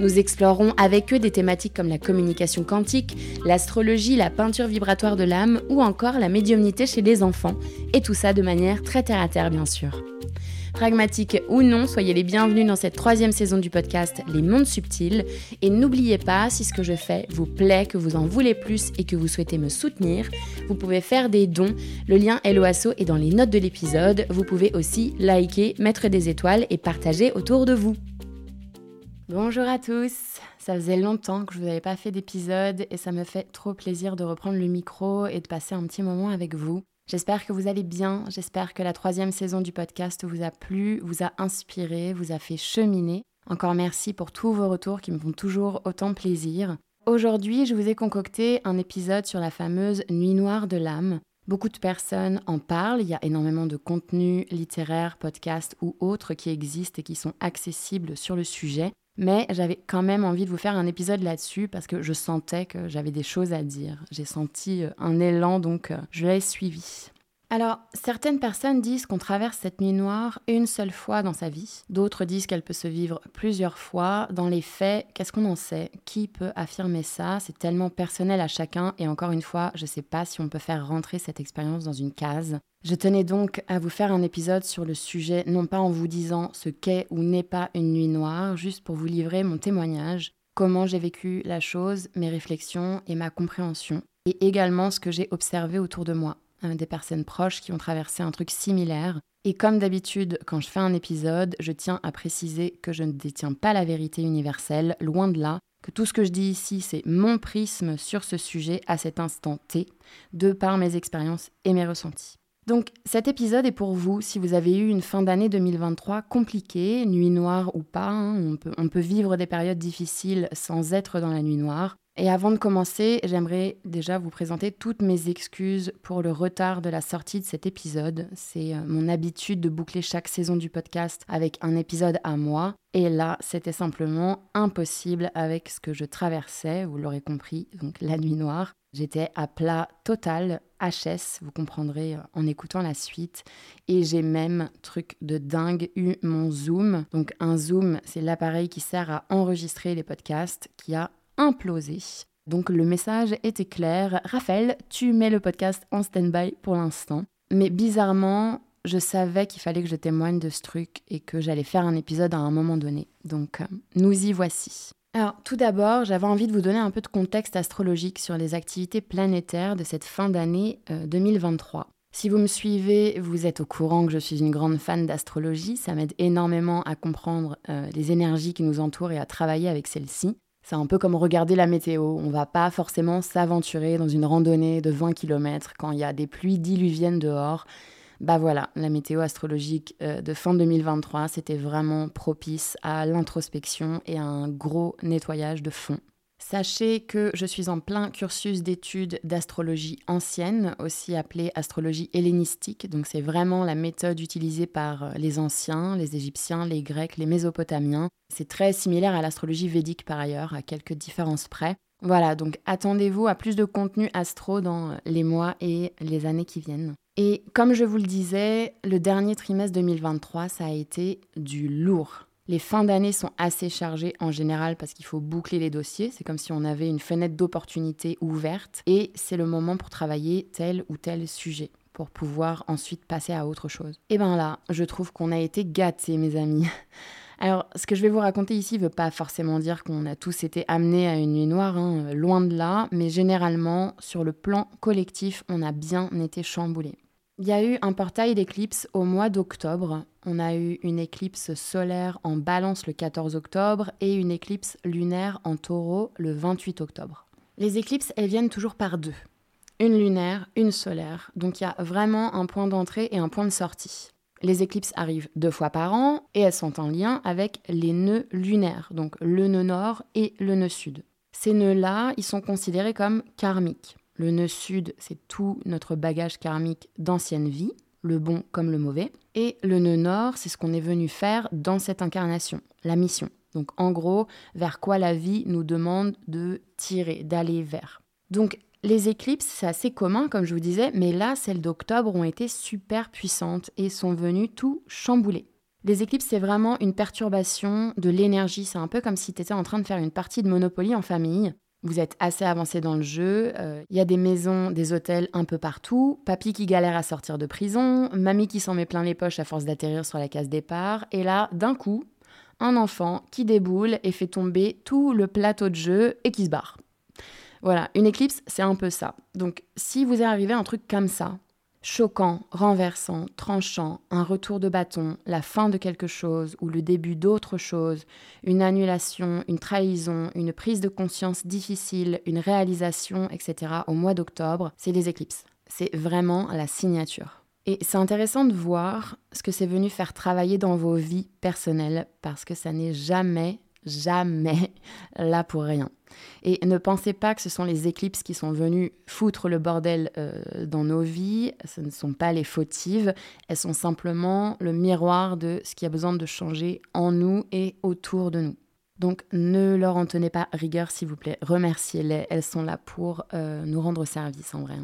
Nous explorerons avec eux des thématiques comme la communication quantique, l'astrologie, la peinture vibratoire de l'âme ou encore la médiumnité chez les enfants, et tout ça de manière très terre à terre bien sûr. Pragmatique ou non, soyez les bienvenus dans cette troisième saison du podcast Les Mondes Subtils. Et n'oubliez pas, si ce que je fais vous plaît, que vous en voulez plus et que vous souhaitez me soutenir, vous pouvez faire des dons. Le lien LOASO est dans les notes de l'épisode. Vous pouvez aussi liker, mettre des étoiles et partager autour de vous. Bonjour à tous, ça faisait longtemps que je vous avais pas fait d'épisode et ça me fait trop plaisir de reprendre le micro et de passer un petit moment avec vous. J'espère que vous allez bien, j'espère que la troisième saison du podcast vous a plu, vous a inspiré, vous a fait cheminer. Encore merci pour tous vos retours qui me font toujours autant plaisir. Aujourd'hui, je vous ai concocté un épisode sur la fameuse Nuit noire de l'âme. Beaucoup de personnes en parlent, il y a énormément de contenus littéraires, podcasts ou autres qui existent et qui sont accessibles sur le sujet. Mais j'avais quand même envie de vous faire un épisode là-dessus parce que je sentais que j'avais des choses à dire. J'ai senti euh, un élan, donc euh, je l'ai suivi. Alors, certaines personnes disent qu'on traverse cette nuit noire une seule fois dans sa vie. D'autres disent qu'elle peut se vivre plusieurs fois. Dans les faits, qu'est-ce qu'on en sait? Qui peut affirmer ça? C'est tellement personnel à chacun. Et encore une fois, je ne sais pas si on peut faire rentrer cette expérience dans une case. Je tenais donc à vous faire un épisode sur le sujet, non pas en vous disant ce qu'est ou n'est pas une nuit noire, juste pour vous livrer mon témoignage, comment j'ai vécu la chose, mes réflexions et ma compréhension, et également ce que j'ai observé autour de moi des personnes proches qui ont traversé un truc similaire. Et comme d'habitude, quand je fais un épisode, je tiens à préciser que je ne détiens pas la vérité universelle, loin de là, que tout ce que je dis ici, c'est mon prisme sur ce sujet à cet instant T, de par mes expériences et mes ressentis. Donc cet épisode est pour vous si vous avez eu une fin d'année 2023 compliquée, nuit noire ou pas, hein, on peut vivre des périodes difficiles sans être dans la nuit noire. Et avant de commencer, j'aimerais déjà vous présenter toutes mes excuses pour le retard de la sortie de cet épisode. C'est euh, mon habitude de boucler chaque saison du podcast avec un épisode à moi. Et là, c'était simplement impossible avec ce que je traversais, vous l'aurez compris, donc la nuit noire. J'étais à plat total, HS, vous comprendrez euh, en écoutant la suite. Et j'ai même, truc de dingue, eu mon Zoom. Donc un Zoom, c'est l'appareil qui sert à enregistrer les podcasts, qui a Donc le message était clair. Raphaël, tu mets le podcast en stand-by pour l'instant. Mais bizarrement, je savais qu'il fallait que je témoigne de ce truc et que j'allais faire un épisode à un moment donné. Donc euh, nous y voici. Alors tout d'abord, j'avais envie de vous donner un peu de contexte astrologique sur les activités planétaires de cette fin d'année 2023. Euh, si vous me suivez, vous êtes au courant que je suis une grande fan d'astrologie. Ça m'aide énormément à comprendre euh, les énergies qui nous entourent et à travailler avec celles-ci. C'est un peu comme regarder la météo. On va pas forcément s'aventurer dans une randonnée de 20 km quand il y a des pluies diluviennes dehors. Bah voilà, la météo astrologique euh, de fin 2023, c'était vraiment propice à l'introspection et à un gros nettoyage de fond. Sachez que je suis en plein cursus d'études d'astrologie ancienne, aussi appelée astrologie hellénistique. Donc c'est vraiment la méthode utilisée par euh, les anciens, les Égyptiens, les Grecs, les Mésopotamiens. C'est très similaire à l'astrologie védique par ailleurs, à quelques différences près. Voilà, donc attendez-vous à plus de contenu astro dans les mois et les années qui viennent. Et comme je vous le disais, le dernier trimestre 2023, ça a été du lourd. Les fins d'année sont assez chargées en général parce qu'il faut boucler les dossiers. C'est comme si on avait une fenêtre d'opportunité ouverte et c'est le moment pour travailler tel ou tel sujet pour pouvoir ensuite passer à autre chose. Et bien là, je trouve qu'on a été gâtés, mes amis. Alors, ce que je vais vous raconter ici ne veut pas forcément dire qu'on a tous été amenés à une nuit noire, hein, loin de là, mais généralement, sur le plan collectif, on a bien été chamboulés. Il y a eu un portail d'éclipse au mois d'octobre. On a eu une éclipse solaire en balance le 14 octobre et une éclipse lunaire en taureau le 28 octobre. Les éclipses, elles viennent toujours par deux. Une lunaire, une solaire. Donc il y a vraiment un point d'entrée et un point de sortie. Les éclipses arrivent deux fois par an et elles sont en lien avec les nœuds lunaires, donc le nœud nord et le nœud sud. Ces nœuds-là, ils sont considérés comme karmiques. Le nœud sud, c'est tout notre bagage karmique d'ancienne vie, le bon comme le mauvais. Et le nœud nord, c'est ce qu'on est venu faire dans cette incarnation, la mission. Donc en gros, vers quoi la vie nous demande de tirer, d'aller vers. Donc les éclipses, c'est assez commun, comme je vous disais, mais là, celles d'octobre ont été super puissantes et sont venues tout chambouler. Les éclipses, c'est vraiment une perturbation de l'énergie. C'est un peu comme si tu étais en train de faire une partie de Monopoly en famille. Vous êtes assez avancé dans le jeu. Euh, il y a des maisons, des hôtels un peu partout. Papy qui galère à sortir de prison. Mamie qui s'en met plein les poches à force d'atterrir sur la case départ. Et là, d'un coup, un enfant qui déboule et fait tomber tout le plateau de jeu et qui se barre. Voilà, une éclipse, c'est un peu ça. Donc, si vous est arrivé un truc comme ça, choquant, renversant, tranchant, un retour de bâton, la fin de quelque chose ou le début d'autre chose, une annulation, une trahison, une prise de conscience difficile, une réalisation, etc. au mois d'octobre, c'est des éclipses. C'est vraiment la signature. Et c'est intéressant de voir ce que c'est venu faire travailler dans vos vies personnelles parce que ça n'est jamais jamais là pour rien. Et ne pensez pas que ce sont les éclipses qui sont venues foutre le bordel euh, dans nos vies, ce ne sont pas les fautives, elles sont simplement le miroir de ce qui a besoin de changer en nous et autour de nous. Donc ne leur en tenez pas rigueur s'il vous plaît, remerciez-les, elles sont là pour euh, nous rendre service en vrai.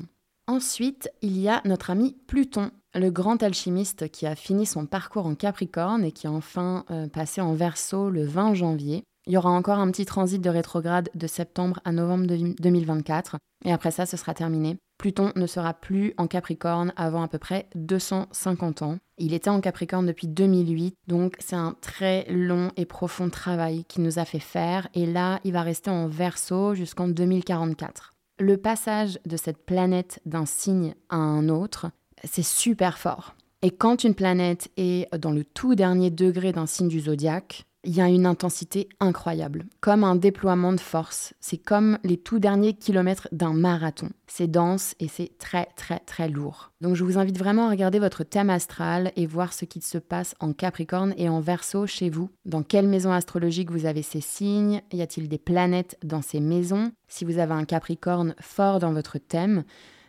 Ensuite, il y a notre ami Pluton, le grand alchimiste qui a fini son parcours en Capricorne et qui a enfin euh, passé en Verseau le 20 janvier. Il y aura encore un petit transit de rétrograde de septembre à novembre 2024 et après ça, ce sera terminé. Pluton ne sera plus en Capricorne avant à peu près 250 ans. Il était en Capricorne depuis 2008, donc c'est un très long et profond travail qu'il nous a fait faire et là, il va rester en Verseau jusqu'en 2044 le passage de cette planète d'un signe à un autre, c'est super fort. Et quand une planète est dans le tout dernier degré d'un signe du zodiaque, il y a une intensité incroyable, comme un déploiement de force. C'est comme les tout derniers kilomètres d'un marathon. C'est dense et c'est très très très lourd. Donc je vous invite vraiment à regarder votre thème astral et voir ce qui se passe en Capricorne et en Verseau chez vous. Dans quelle maison astrologique vous avez ces signes? Y a-t-il des planètes dans ces maisons? Si vous avez un Capricorne fort dans votre thème,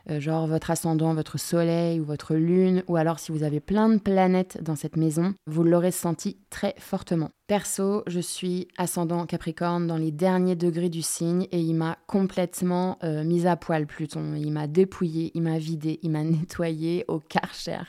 euh, genre votre ascendant, votre soleil ou votre lune, ou alors si vous avez plein de planètes dans cette maison, vous l'aurez senti très fortement. Perso, je suis ascendant Capricorne dans les derniers degrés du signe et il m'a complètement euh, mise à poil Pluton. Il m'a dépouillé, il m'a vidé, il m'a nettoyé au karcher.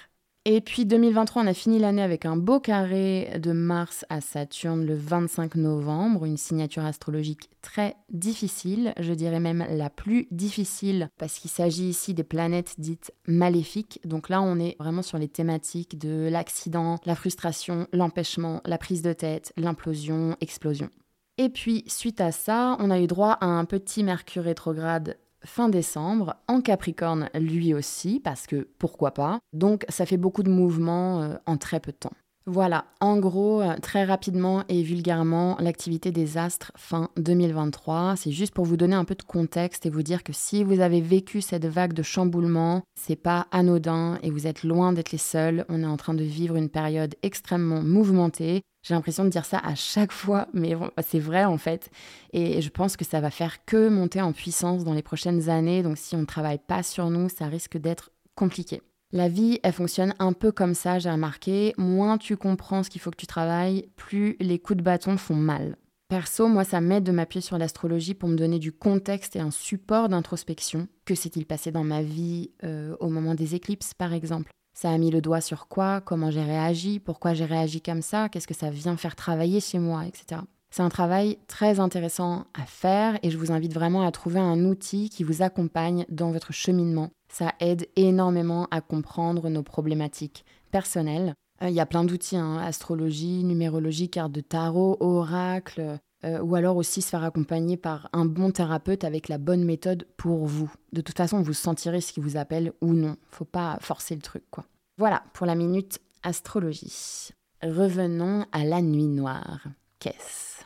Et puis 2023, on a fini l'année avec un beau carré de Mars à Saturne le 25 novembre, une signature astrologique très difficile, je dirais même la plus difficile, parce qu'il s'agit ici des planètes dites maléfiques. Donc là, on est vraiment sur les thématiques de l'accident, la frustration, l'empêchement, la prise de tête, l'implosion, explosion. Et puis, suite à ça, on a eu droit à un petit Mercure rétrograde fin décembre, en Capricorne lui aussi, parce que pourquoi pas. Donc ça fait beaucoup de mouvements euh, en très peu de temps. Voilà, en gros, euh, très rapidement et vulgairement, l'activité des astres fin 2023. C'est juste pour vous donner un peu de contexte et vous dire que si vous avez vécu cette vague de chamboulement, c'est pas anodin et vous êtes loin d'être les seuls. On est en train de vivre une période extrêmement mouvementée. J'ai l'impression de dire ça à chaque fois, mais c'est vrai en fait. Et je pense que ça va faire que monter en puissance dans les prochaines années. Donc si on ne travaille pas sur nous, ça risque d'être compliqué. La vie, elle fonctionne un peu comme ça, j'ai remarqué. Moins tu comprends ce qu'il faut que tu travailles, plus les coups de bâton font mal. Perso, moi, ça m'aide de m'appuyer sur l'astrologie pour me donner du contexte et un support d'introspection. Que s'est-il passé dans ma vie euh, au moment des éclipses, par exemple? Ça a mis le doigt sur quoi Comment j'ai réagi Pourquoi j'ai réagi comme ça Qu'est-ce que ça vient faire travailler chez moi, etc. C'est un travail très intéressant à faire et je vous invite vraiment à trouver un outil qui vous accompagne dans votre cheminement. Ça aide énormément à comprendre nos problématiques personnelles. Il y a plein d'outils, hein, astrologie, numérologie, carte de tarot, oracle, ou alors aussi se faire accompagner par un bon thérapeute avec la bonne méthode pour vous. De toute façon, vous sentirez ce qui vous appelle ou non. Faut pas forcer le truc, quoi. Voilà pour la minute astrologie. Revenons à la nuit noire. Qu'est-ce?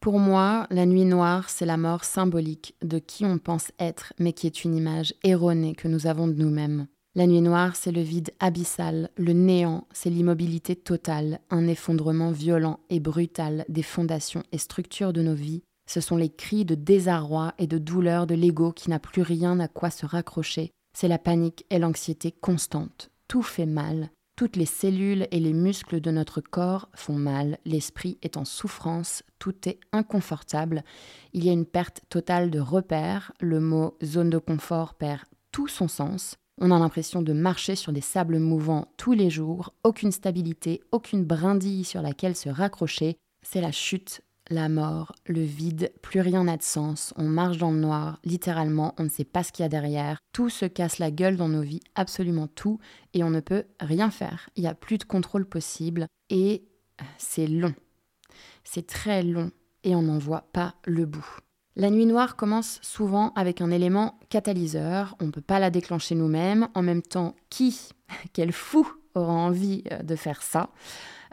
Pour moi, la nuit noire, c'est la mort symbolique de qui on pense être, mais qui est une image erronée que nous avons de nous-mêmes. La nuit noire, c'est le vide abyssal, le néant, c'est l'immobilité totale, un effondrement violent et brutal des fondations et structures de nos vies. Ce sont les cris de désarroi et de douleur de l'ego qui n'a plus rien à quoi se raccrocher. C'est la panique et l'anxiété constante tout fait mal. Toutes les cellules et les muscles de notre corps font mal, l'esprit est en souffrance, tout est inconfortable, il y a une perte totale de repères, le mot zone de confort perd tout son sens, on a l'impression de marcher sur des sables mouvants tous les jours, aucune stabilité, aucune brindille sur laquelle se raccrocher, c'est la chute la mort, le vide, plus rien n'a de sens, on marche dans le noir, littéralement, on ne sait pas ce qu'il y a derrière, tout se casse la gueule dans nos vies, absolument tout, et on ne peut rien faire. Il n'y a plus de contrôle possible, et c'est long. C'est très long, et on n'en voit pas le bout. La nuit noire commence souvent avec un élément catalyseur, on ne peut pas la déclencher nous-mêmes, en même temps, qui, quel fou aura envie euh, de faire ça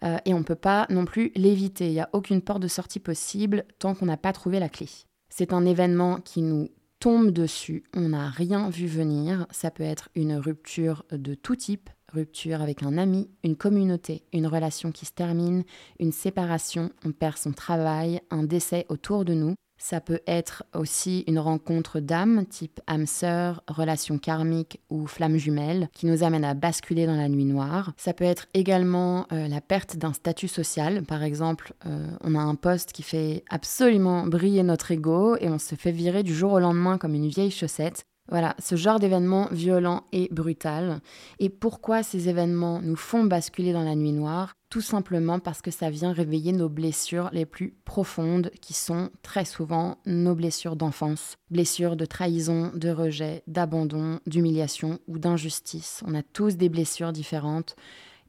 euh, et on ne peut pas non plus l'éviter. Il n'y a aucune porte de sortie possible tant qu'on n'a pas trouvé la clé. C'est un événement qui nous tombe dessus, on n'a rien vu venir. Ça peut être une rupture de tout type, rupture avec un ami, une communauté, une relation qui se termine, une séparation, on perd son travail, un décès autour de nous. Ça peut être aussi une rencontre d'âmes, type âme sœur, relation karmique ou flamme jumelle, qui nous amène à basculer dans la nuit noire. Ça peut être également euh, la perte d'un statut social. Par exemple, euh, on a un poste qui fait absolument briller notre ego et on se fait virer du jour au lendemain comme une vieille chaussette. Voilà, ce genre d'événement violent et brutal. Et pourquoi ces événements nous font basculer dans la nuit noire? Tout simplement parce que ça vient réveiller nos blessures les plus profondes, qui sont très souvent nos blessures d'enfance. Blessures de trahison, de rejet, d'abandon, d'humiliation ou d'injustice. On a tous des blessures différentes.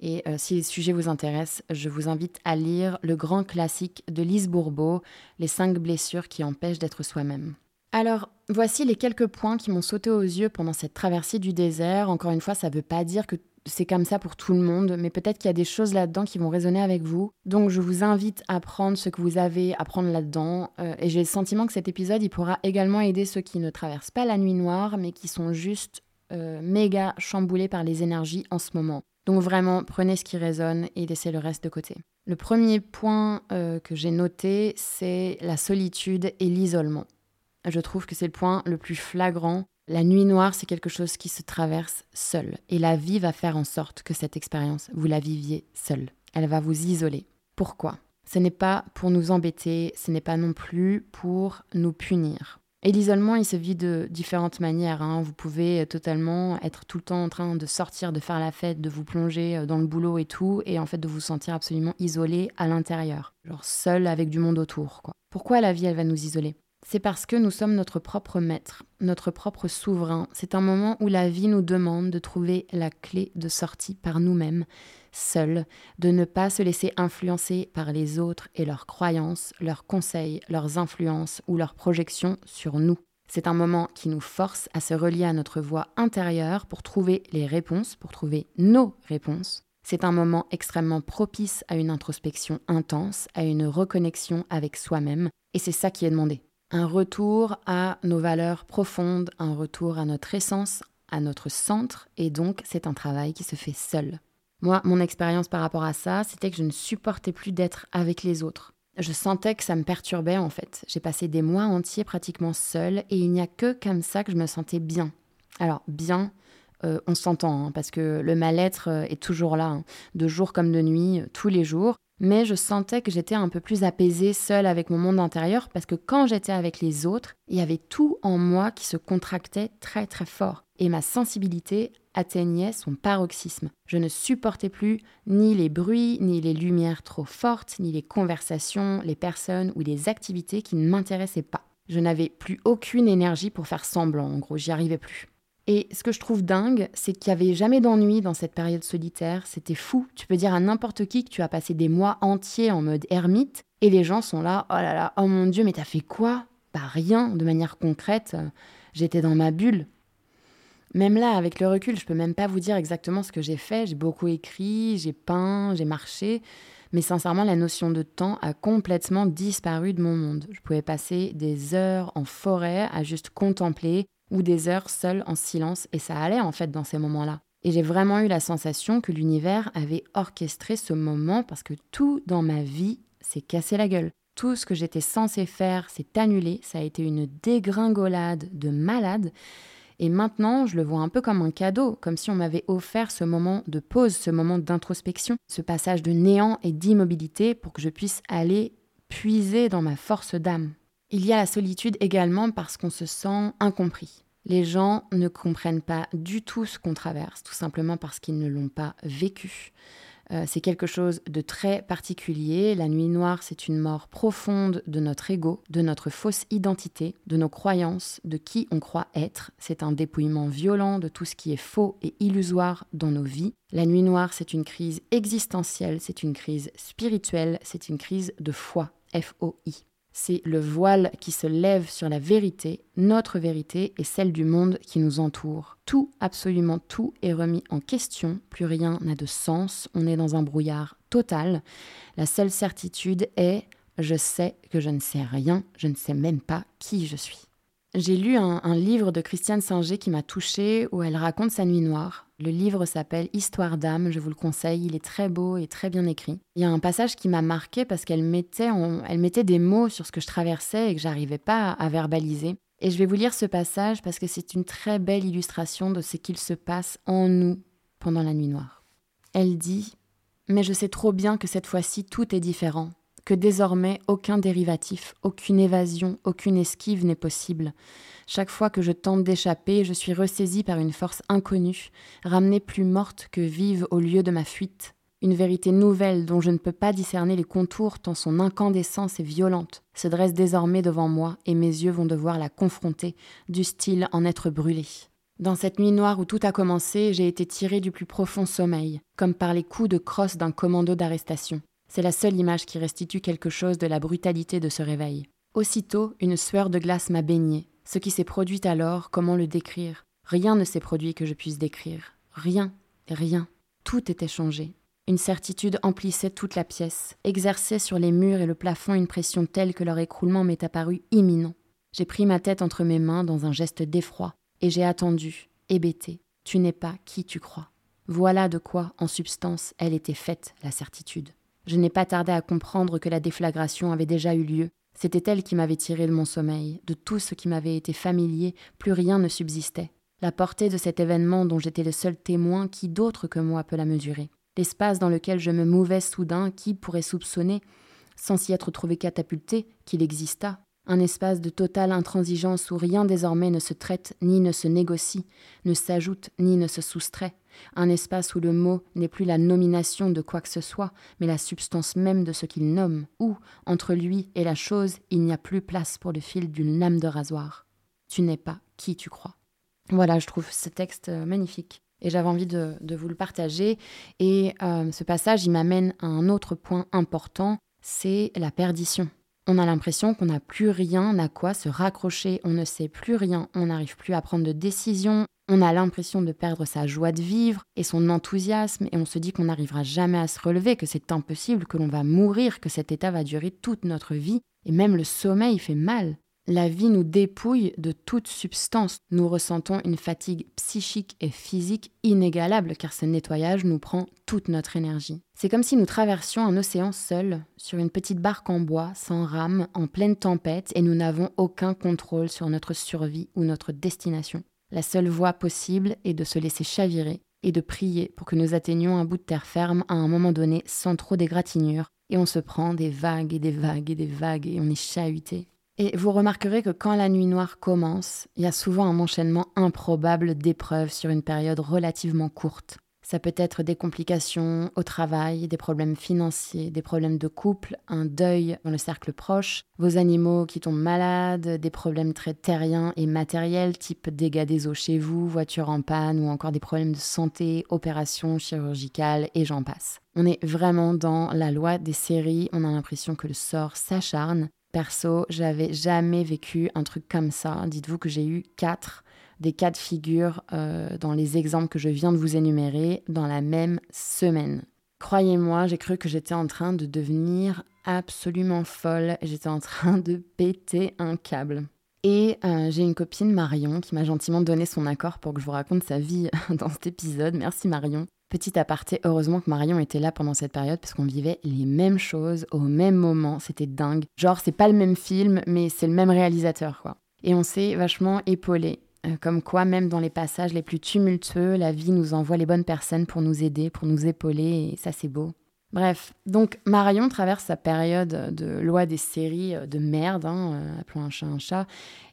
Et euh, si les sujets vous intéressent, je vous invite à lire le grand classique de Lise Bourbeau, Les cinq blessures qui empêchent d'être soi-même. Alors, voici les quelques points qui m'ont sauté aux yeux pendant cette traversée du désert. Encore une fois, ça ne veut pas dire que c'est comme ça pour tout le monde, mais peut-être qu'il y a des choses là-dedans qui vont résonner avec vous. Donc je vous invite à prendre ce que vous avez à prendre là-dedans. Euh, et j'ai le sentiment que cet épisode, il pourra également aider ceux qui ne traversent pas la nuit noire, mais qui sont juste euh, méga chamboulés par les énergies en ce moment. Donc vraiment, prenez ce qui résonne et laissez le reste de côté. Le premier point euh, que j'ai noté, c'est la solitude et l'isolement. Je trouve que c'est le point le plus flagrant. La nuit noire, c'est quelque chose qui se traverse seul. Et la vie va faire en sorte que cette expérience, vous la viviez seul. Elle va vous isoler. Pourquoi? Ce n'est pas pour nous embêter, ce n'est pas non plus pour nous punir. Et l'isolement, il se vit de différentes manières. Hein. Vous pouvez totalement être tout le temps en train de sortir, de faire la fête, de vous plonger euh, dans le boulot et tout, et en fait de vous sentir absolument isolé à l'intérieur, genre seul avec du monde autour. Quoi. Pourquoi la vie, elle va nous isoler? C'est parce que nous sommes notre propre maître, notre propre souverain. C'est un moment où la vie nous demande de trouver la clé de sortie par nous-mêmes, seuls, de ne pas se laisser influencer par les autres et leurs croyances, leurs conseils, leurs influences ou leurs projections sur nous. C'est un moment qui nous force à se relier à notre voix intérieure pour trouver les réponses, pour trouver nos réponses. C'est un moment extrêmement propice à une introspection intense, à une reconnexion avec soi-même, et c'est ça qui est demandé un retour à nos valeurs profondes, un retour à notre essence, à notre centre, et donc c'est un travail qui se fait seul. Moi, mon expérience par rapport à ça, c'était que je ne supportais plus d'être avec les autres. Je sentais que ça me perturbait en fait. J'ai passé des mois entiers pratiquement seule et il n'y a que comme ça que je me sentais bien. Alors bien, euh, on s'entend, hein, parce que le mal-être euh, est toujours là, hein, de jour comme de nuit, euh, tous les jours mais je sentais que j'étais un peu plus apaisée seule avec mon monde intérieur parce que quand j'étais avec les autres, il y avait tout en moi qui se contractait très très fort et ma sensibilité atteignait son paroxysme. Je ne supportais plus ni les bruits, ni les lumières trop fortes, ni les conversations, les personnes ou les activités qui ne m'intéressaient pas. Je n'avais plus aucune énergie pour faire semblant, en gros, j'y arrivais plus. Et ce que je trouve dingue, c'est qu'il n'y avait jamais d'ennui dans cette période solitaire. C'était fou. Tu peux dire à n'importe qui que tu as passé des mois entiers en mode ermite et les gens sont là, oh là là, oh mon Dieu, mais t'as fait quoi? Bah rien, de manière concrète. J'étais dans ma bulle. Même là, avec le recul, je peux même pas vous dire exactement ce que j'ai fait. J'ai beaucoup écrit, j'ai peint, j'ai marché. Mais sincèrement, la notion de temps a complètement disparu de mon monde. Je pouvais passer des heures en forêt à juste contempler ou des heures seules en silence et ça allait en fait dans ces moments-là. Et j'ai vraiment eu la sensation que l'univers avait orchestré ce moment parce que tout dans ma vie s'est cassé la gueule. Tout ce que j'étais censé faire s'est annulé, ça a été une dégringolade de malade. Et maintenant, je le vois un peu comme un cadeau, comme si on m'avait offert ce moment de pause, ce moment d'introspection, ce passage de néant et d'immobilité pour que je puisse aller puiser dans ma force d'âme. Il y a la solitude également parce qu'on se sent incompris. Les gens ne comprennent pas du tout ce qu'on traverse, tout simplement parce qu'ils ne l'ont pas vécu. Euh, c'est quelque chose de très particulier. La nuit noire, c'est une mort profonde de notre ego, de notre fausse identité, de nos croyances, de qui on croit être. C'est un dépouillement violent de tout ce qui est faux et illusoire dans nos vies. La nuit noire, c'est une crise existentielle, c'est une crise spirituelle, c'est une crise de foi. F-O-I c'est le voile qui se lève sur la vérité, notre vérité et celle du monde qui nous entoure. Tout, absolument tout est remis en question, plus rien n'a de sens, on est dans un brouillard total. La seule certitude est je sais que je ne sais rien, je ne sais même pas qui je suis. J'ai lu un, livre de Christiane Singer qui m'a touchée où elle raconte sa nuit noire. Le livre s'appelle Histoire d'âme, je vous le conseille, il est très beau et très bien écrit. Il y a un passage qui m'a marqué parce qu'elle mettait, mettait des mots sur ce que je traversais et que j'arrivais pas à verbaliser. Et je vais vous lire ce passage parce que c'est une très belle illustration de ce qu'il se passe en nous pendant la nuit noire. Elle dit Mais je sais trop bien que cette fois-ci tout est différent que désormais aucun dérivatif, aucune évasion, aucune esquive n'est possible. Chaque fois que je tente d'échapper, je suis ressaisie par une force inconnue, ramenée plus morte que vive au lieu de ma fuite. Une vérité nouvelle dont je ne peux pas discerner les contours tant son incandescence est violente se dresse désormais devant moi et mes yeux vont devoir la confronter, du style en être brûlé. Dans cette nuit noire où tout a commencé, j'ai été tirée du plus profond sommeil, comme par les coups de crosse d'un commando d'arrestation. C'est la seule image qui restitue quelque chose de la brutalité de ce réveil. Aussitôt, une sueur de glace m'a baignée. Ce qui s'est produit alors, comment le décrire? Rien ne s'est produit que je puisse décrire. Rien, rien. Tout était changé. Une certitude emplissait toute la pièce, exerçait sur les murs et le plafond une pression telle que leur écroulement m'est apparu imminent. J'ai pris ma tête entre mes mains dans un geste d'effroi, et j'ai attendu, hébété. Tu n'es pas qui tu crois. Voilà de quoi, en substance, elle était faite, la certitude. Je n'ai pas tardé à comprendre que la déflagration avait déjà eu lieu. C'était elle qui m'avait tiré de mon sommeil. De tout ce qui m'avait été familier, plus rien ne subsistait. La portée de cet événement dont j'étais le seul témoin, qui d'autre que moi peut la mesurer? L'espace dans lequel je me mouvais soudain, qui pourrait soupçonner, sans s'y être trouvé catapulté, qu'il exista un espace de totale intransigeance où rien désormais ne se traite ni ne se négocie, ne s'ajoute ni ne se soustrait, un espace où le mot n'est plus la nomination de quoi que ce soit, mais la substance même de ce qu'il nomme, où, entre lui et la chose, il n'y a plus place pour le fil d'une lame de rasoir. Tu n'es pas qui tu crois. Voilà, je trouve ce texte euh, magnifique. Et j'avais envie de, vous le partager. Et euh, ce passage, il m'amène à un autre point important, c'est la perdition. On a l'impression qu'on n'a plus rien à quoi se raccrocher, on ne sait plus rien, on n'arrive plus à prendre de décisions, on a l'impression de perdre sa joie de vivre et son enthousiasme et on se dit qu'on n'arrivera jamais à se relever, que c'est impossible, que l'on va mourir, que cet état va durer toute notre vie et même le sommeil fait mal. La vie nous dépouille de toute substance. Nous ressentons une fatigue psychique et physique inégalable car ce nettoyage nous prend toute notre énergie. C'est comme si nous traversions un océan seul, sur une petite barque en bois, sans rame, en pleine tempête, et nous n'avons aucun contrôle sur notre survie ou notre destination. La seule voie possible est de se laisser chavirer et de prier pour que nous atteignions un bout de terre ferme à un moment donné sans trop d'égratignures, et on se prend des vagues et des vagues et des vagues et on est chahuté et vous remarquerez que quand la nuit noire commence, il y a souvent un enchaînement improbable d'épreuves sur une période relativement courte. Ça peut être des complications au travail, des problèmes financiers, des problèmes de couple, un deuil dans le cercle proche, vos animaux qui tombent malades, des problèmes très terriens et matériels type dégâts des eaux chez vous, voiture en panne ou encore des problèmes de santé, opérations chirurgicales et j'en passe. On est vraiment dans la loi des séries, on a l'impression que le sort s'acharne. Perso, j'avais jamais vécu un truc comme ça. Dites-vous que j'ai eu quatre des cas de figure euh, dans les exemples que je viens de vous énumérer dans la même semaine. Croyez-moi, j'ai cru que j'étais en train de devenir absolument folle. J'étais en train de péter un câble. Et euh, j'ai une copine, Marion, qui m'a gentiment donné son accord pour que je vous raconte sa vie dans cet épisode. Merci Marion. Petit aparté, heureusement que Marion était là pendant cette période parce qu'on vivait les mêmes choses au même moment. C'était dingue. Genre, c'est pas le même film, mais c'est le même réalisateur, quoi. Et on s'est vachement épaulé. Euh, comme quoi, même dans les passages les plus tumultueux, la vie nous envoie les bonnes personnes pour nous aider, pour nous épauler, et ça c'est beau. Bref, donc Marion traverse sa période de loi des séries euh, de merde, hein, euh, appelons un chat un chat,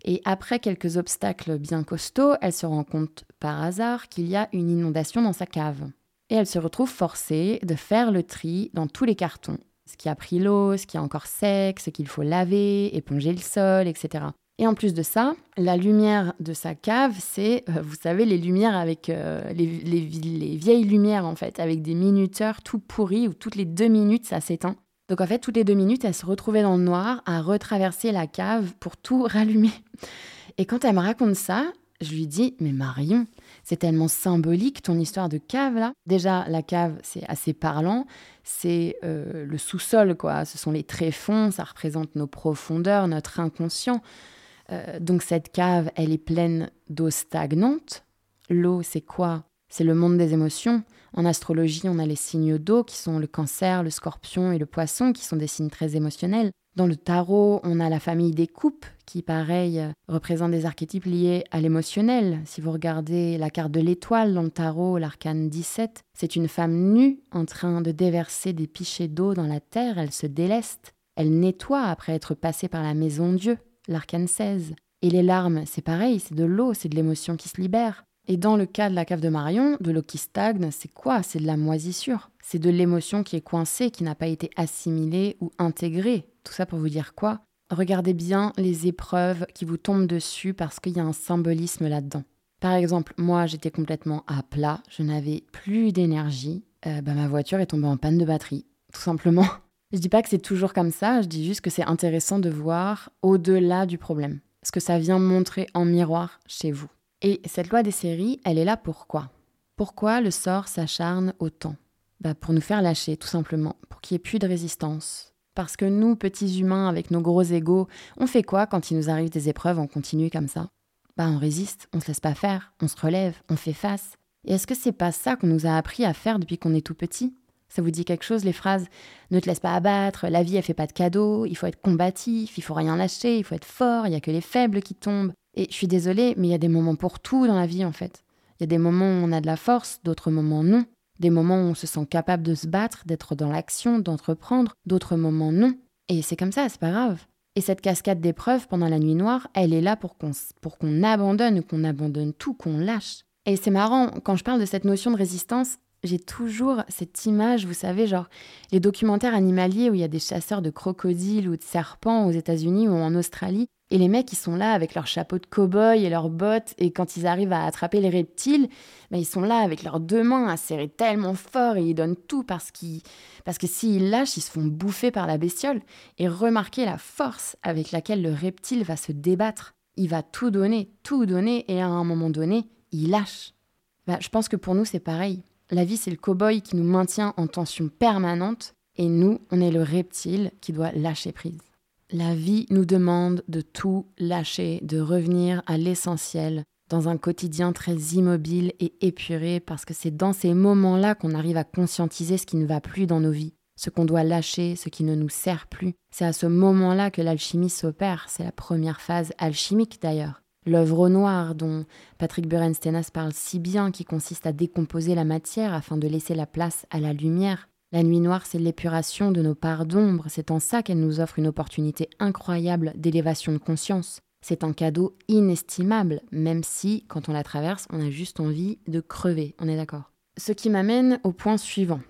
et après quelques obstacles bien costauds, elle se rend compte par hasard qu'il y a une inondation dans sa cave. Et elle se retrouve forcée de faire le tri dans tous les cartons. Ce qui a pris l'eau, ce qui est encore sec, ce qu'il faut laver, éponger le sol, etc. Et en plus de ça, la lumière de sa cave, c'est, euh, vous savez, les lumières avec euh, les, vieilles lumières en fait, avec des minuteurs tout pourris où toutes les deux minutes ça s'éteint. Donc en fait, toutes les deux minutes, elle se retrouvait dans le noir à retraverser la cave pour tout rallumer. Et quand elle me raconte ça, je lui dis Mais Marion, c'est tellement symbolique ton histoire de cave là. Déjà, la cave, c'est assez parlant. C'est euh, le sous-sol, quoi. Ce sont les tréfonds, ça représente nos profondeurs, notre inconscient. Euh, donc cette cave, elle est pleine d'eau stagnante. L'eau, c'est quoi? C'est le monde des émotions. En astrologie, on a les signes d'eau qui sont le cancer, le scorpion et le poisson, qui sont des signes très émotionnels. Dans le tarot, on a la famille des coupes, qui, pareil, représente des archétypes liés à l'émotionnel. Si vous regardez la carte de l'étoile dans le tarot, l'arcane 17, c'est une femme nue en train de déverser des pichets d'eau dans la terre. Elle se déleste. Elle nettoie après être passée par la maison Dieu l'arcane 16. Et les larmes, c'est pareil, c'est de l'eau, c'est de l'émotion qui se libère. Et dans le cas de la cave de Marion, de l'eau qui stagne, c'est quoi? C'est de la moisissure. C'est de l'émotion qui est coincée, qui n'a pas été assimilée ou intégrée. Tout ça pour vous dire quoi? Regardez bien les épreuves qui vous tombent dessus parce qu'il y a un symbolisme là-dedans. Par exemple, moi j'étais complètement à plat, je n'avais plus d'énergie, euh, bah, ma voiture est tombée en panne de batterie, tout simplement. Je dis pas que c'est toujours comme ça, je dis juste que c'est intéressant de voir au-delà du problème, ce que ça vient montrer en miroir chez vous. Et cette loi des séries, elle est là pourquoi? Pourquoi le sort s'acharne autant? Bah Pour nous faire lâcher, tout simplement, pour qu'il n'y ait plus de résistance. Parce que nous, petits humains, avec nos gros égaux, on fait quoi quand il nous arrive des épreuves, on continue comme ça? Bah on résiste, on se laisse pas faire, on se relève, on fait face. Et est-ce que c'est pas ça qu'on nous a appris à faire depuis qu'on est tout petit? Ça vous dit quelque chose, les phrases Ne te laisse pas abattre, la vie, elle fait pas de cadeaux, il faut être combatif, il faut rien lâcher, il faut être fort, il y a que les faibles qui tombent. Et je suis désolée, mais il y a des moments pour tout dans la vie, en fait. Il y a des moments où on a de la force, d'autres moments non. Des moments où on se sent capable de se battre, d'être dans l'action, d'entreprendre, d'autres moments non. Et c'est comme ça, c'est pas grave. Et cette cascade d'épreuves pendant la nuit noire, elle est là pour qu'on abandonne, qu'on abandonne tout, qu'on lâche. Et c'est marrant, quand je parle de cette notion de résistance, j'ai toujours cette image, vous savez, genre les documentaires animaliers où il y a des chasseurs de crocodiles ou de serpents aux États-Unis ou en Australie. Et les mecs, ils sont là avec leurs chapeaux de cow-boy et leurs bottes. Et quand ils arrivent à attraper les reptiles, ben, ils sont là avec leurs deux mains à serrer tellement fort et ils donnent tout parce, qu'ils, parce que s'ils lâchent, ils se font bouffer par la bestiole. Et remarquez la force avec laquelle le reptile va se débattre. Il va tout donner, tout donner, et à un moment donné, il lâche. Ben, je pense que pour nous, c'est pareil. La vie, c'est le cow-boy qui nous maintient en tension permanente et nous, on est le reptile qui doit lâcher prise. La vie nous demande de tout lâcher, de revenir à l'essentiel, dans un quotidien très immobile et épuré, parce que c'est dans ces moments-là qu'on arrive à conscientiser ce qui ne va plus dans nos vies, ce qu'on doit lâcher, ce qui ne nous sert plus. C'est à ce moment-là que l'alchimie s'opère, c'est la première phase alchimique d'ailleurs l'œuvre au noir dont Patrick Burenstenas parle si bien, qui consiste à décomposer la matière afin de laisser la place à la lumière. La nuit noire, c'est l'épuration de nos parts d'ombre, c'est en ça qu'elle nous offre une opportunité incroyable d'élévation de conscience. C'est un cadeau inestimable, même si, quand on la traverse, on a juste envie de crever, on est d'accord. Ce qui m'amène au point suivant,